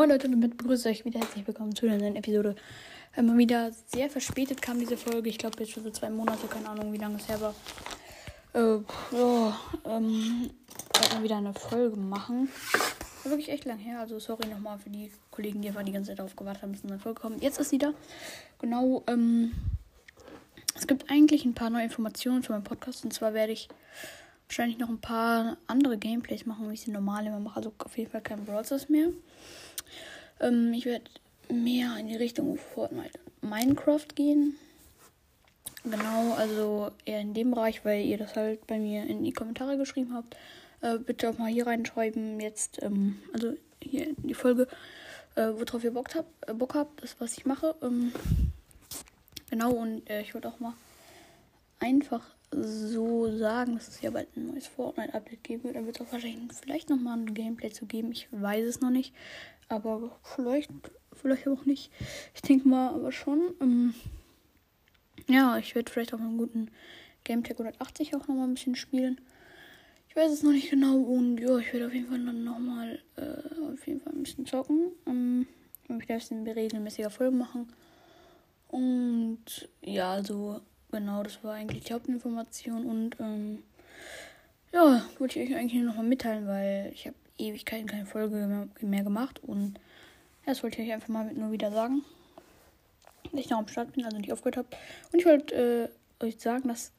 Moin Leute und damit begrüße ich euch wieder herzlich willkommen zu einer neuen Episode. Mal wieder sehr verspätet kam diese Folge. Ich glaube jetzt schon so zwei Monate, keine Ahnung wie lange es her war. Äh, ja, ähm, werde mal wieder eine Folge machen. War wirklich echt lang her. Also sorry nochmal für die Kollegen, die einfach die ganze Zeit darauf gewartet haben, bis eine Folge kommt. Jetzt ist sie da. Genau, ähm, es gibt eigentlich ein paar neue Informationen zu meinem Podcast. Und zwar werde ich wahrscheinlich noch ein paar andere Gameplays machen, wie ich sie normal immer mache. Also auf jeden Fall kein Browsers mehr. Ähm, ich werde mehr in die Richtung Fortnite Minecraft gehen. Genau, also eher in dem Bereich, weil ihr das halt bei mir in die Kommentare geschrieben habt. Äh, bitte auch mal hier reinschreiben, jetzt, ähm, also hier in die Folge, äh, worauf ihr Bock habt, äh, Bock habt, das was ich mache. Ähm, genau, und äh, ich würde auch mal einfach so sagen, dass es ja bald ein neues Fortnite-Update geben wird. Da wird es auch wahrscheinlich vielleicht nochmal ein Gameplay zu geben. Ich weiß es noch nicht. Aber vielleicht, vielleicht auch nicht. Ich denke mal aber schon. Ähm, ja, ich werde vielleicht auch einen guten Gametag 180 auch nochmal ein bisschen spielen. Ich weiß es noch nicht genau und ja, ich werde auf jeden Fall dann nochmal äh, auf jeden Fall ein bisschen zocken. Ähm, ich möchte ein bisschen regelmäßiger Folgen machen. Und ja, also genau, das war eigentlich die Hauptinformation und ähm, ja, wollte ich euch eigentlich nochmal mitteilen, weil ich habe Ewigkeiten keine Folge mehr, gemacht und das wollte ich euch einfach mal nur wieder sagen, dass ich noch am Start bin, also nicht aufgehört habe. Und ich wollte äh, euch sagen, dass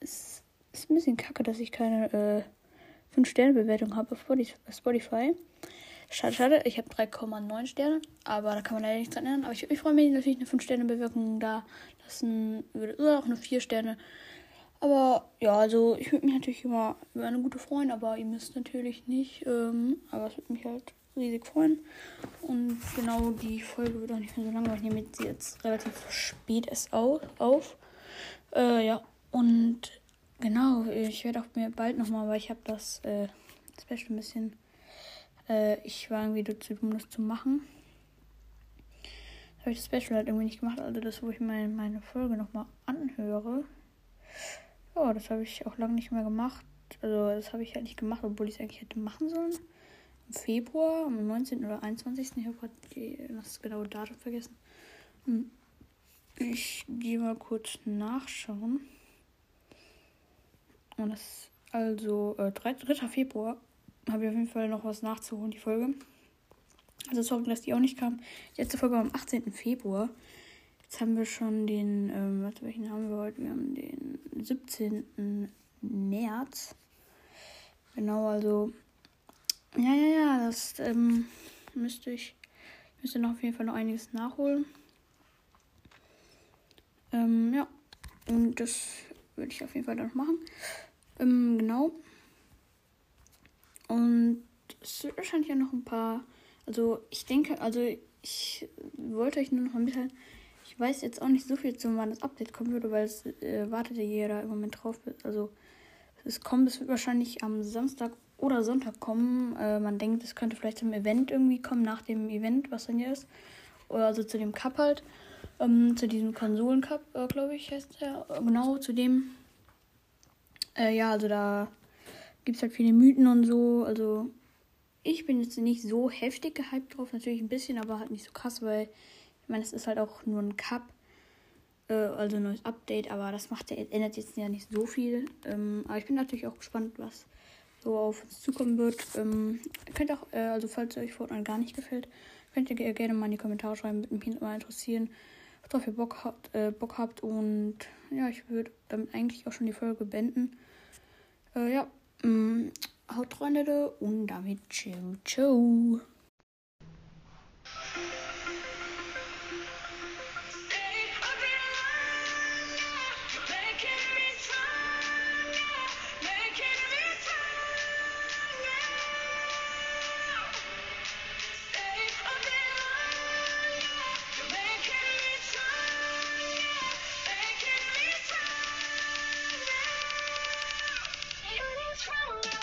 es ist ein bisschen kacke, dass ich keine äh, 5-Sterne-Bewertung habe auf Spotify. Schade, schade. Ich habe 3,9 Sterne, aber da kann man leider nichts dran ändern. Aber ich, ich freue mich natürlich, eine 5-Sterne-Bewertung da lassen würde. Oder auch eine 4 Sterne. Aber ja, also ich würde mich natürlich immer über eine gute freuen, aber ihr müsst natürlich nicht. Ähm, aber es würde mich halt riesig freuen. Und genau die Folge wird auch nicht mehr so lange, weil ich nehme sie jetzt relativ spät erst auf. auf. Äh, ja, und genau, ich werde auch mir bald nochmal, weil ich habe das äh, Special ein bisschen äh, ich war irgendwie dazu um das zu machen. Habe ich das Special halt irgendwie nicht gemacht, also das, wo ich mein, meine Folge nochmal anhöre. Ja, das habe ich auch lange nicht mehr gemacht. Also das habe ich halt nicht gemacht, obwohl ich es eigentlich hätte machen sollen. Im Februar, am 19. oder 21. Ich habe gerade das genaue Datum vergessen. Hm. Ich gehe mal kurz nachschauen. Und das also äh, 3. Februar habe ich auf jeden Fall noch was nachzuholen, die Folge. Also sorry, dass die auch nicht kam. Die letzte Folge war am 18. Februar. Jetzt haben wir schon den, ähm, warte, welchen haben wir heute? Wir haben den 17. März. Genau, also. Ja, ja, ja, das ähm, müsste ich. Müsste noch auf jeden Fall noch einiges nachholen. Ähm, ja. Und das würde ich auf jeden Fall dann noch machen. Ähm, genau. Und es wird wahrscheinlich ja noch ein paar. Also ich denke, also ich wollte euch nur noch mal mitteilen. Ich weiß jetzt auch nicht so viel zu, wann das Update kommen würde, weil es äh, wartet ja jeder im Moment drauf. Also es kommt, es wird wahrscheinlich am Samstag oder Sonntag kommen. Äh, man denkt, es könnte vielleicht zum Event irgendwie kommen, nach dem Event, was dann hier ist. Oder also zu dem Cup halt. Ähm, zu diesem Konsolen-Cup, äh, glaube ich, heißt der. Genau, zu dem. Äh, ja, also da gibt es halt viele Mythen und so. Also ich bin jetzt nicht so heftig gehypt drauf, natürlich ein bisschen, aber halt nicht so krass, weil ich meine, es ist halt auch nur ein Cup, äh, also ein neues Update, aber das macht ja, ändert jetzt ja nicht so viel. Ähm, aber ich bin natürlich auch gespannt, was so auf uns zukommen wird. Ähm, könnt auch, äh, also falls euch Fortnite gar nicht gefällt, könnt ihr gerne mal in die Kommentare schreiben, würde mich mal interessieren, worauf ihr Bock habt, äh, Bock habt und ja, ich würde damit eigentlich auch schon die Folge beenden. Äh, ja, haut rein, Leute, und damit ciao, ciao. from the